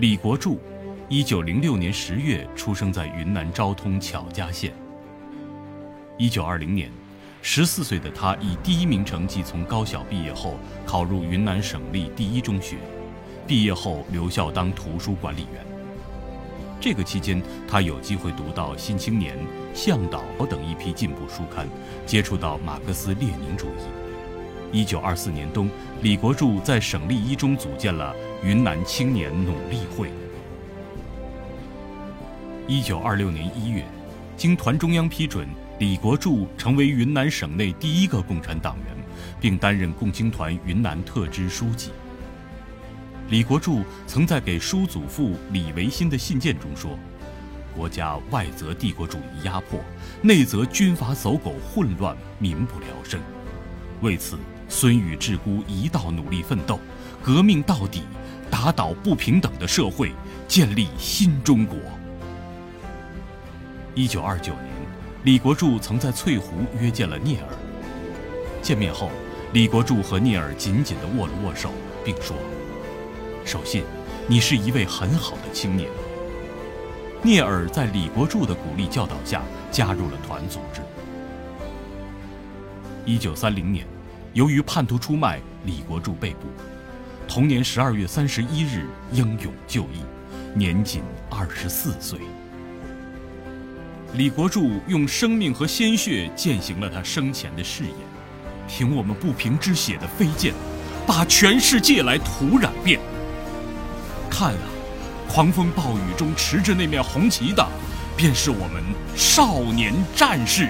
李国柱，一九零六年十月出生在云南昭通巧家县。一九二零年，十四岁的他以第一名成绩从高小毕业后，考入云南省立第一中学，毕业后留校当图书管理员。这个期间，他有机会读到《新青年》《向导》等一批进步书刊，接触到马克思列宁主义。一九二四年冬，李国柱在省立一中组建了云南青年努力会。一九二六年一月，经团中央批准，李国柱成为云南省内第一个共产党员，并担任共青团云南特支书记。李国柱曾在给叔祖父李维新的信件中说：“国家外则帝国主义压迫，内则军阀走狗混乱，民不聊生。为此，孙宇志孤一道努力奋斗，革命到底，打倒不平等的社会，建立新中国。”一九二九年，李国柱曾在翠湖约见了聂耳。见面后，李国柱和聂耳紧紧地握了握手，并说。守信，你是一位很好的青年。聂耳在李国柱的鼓励教导下加入了团组织。一九三零年，由于叛徒出卖，李国柱被捕。同年十二月三十一日，英勇就义，年仅二十四岁。李国柱用生命和鲜血践行了他生前的誓言：凭我们不平之血的飞剑，把全世界来涂染遍。看啊，狂风暴雨中持着那面红旗的，便是我们少年战士。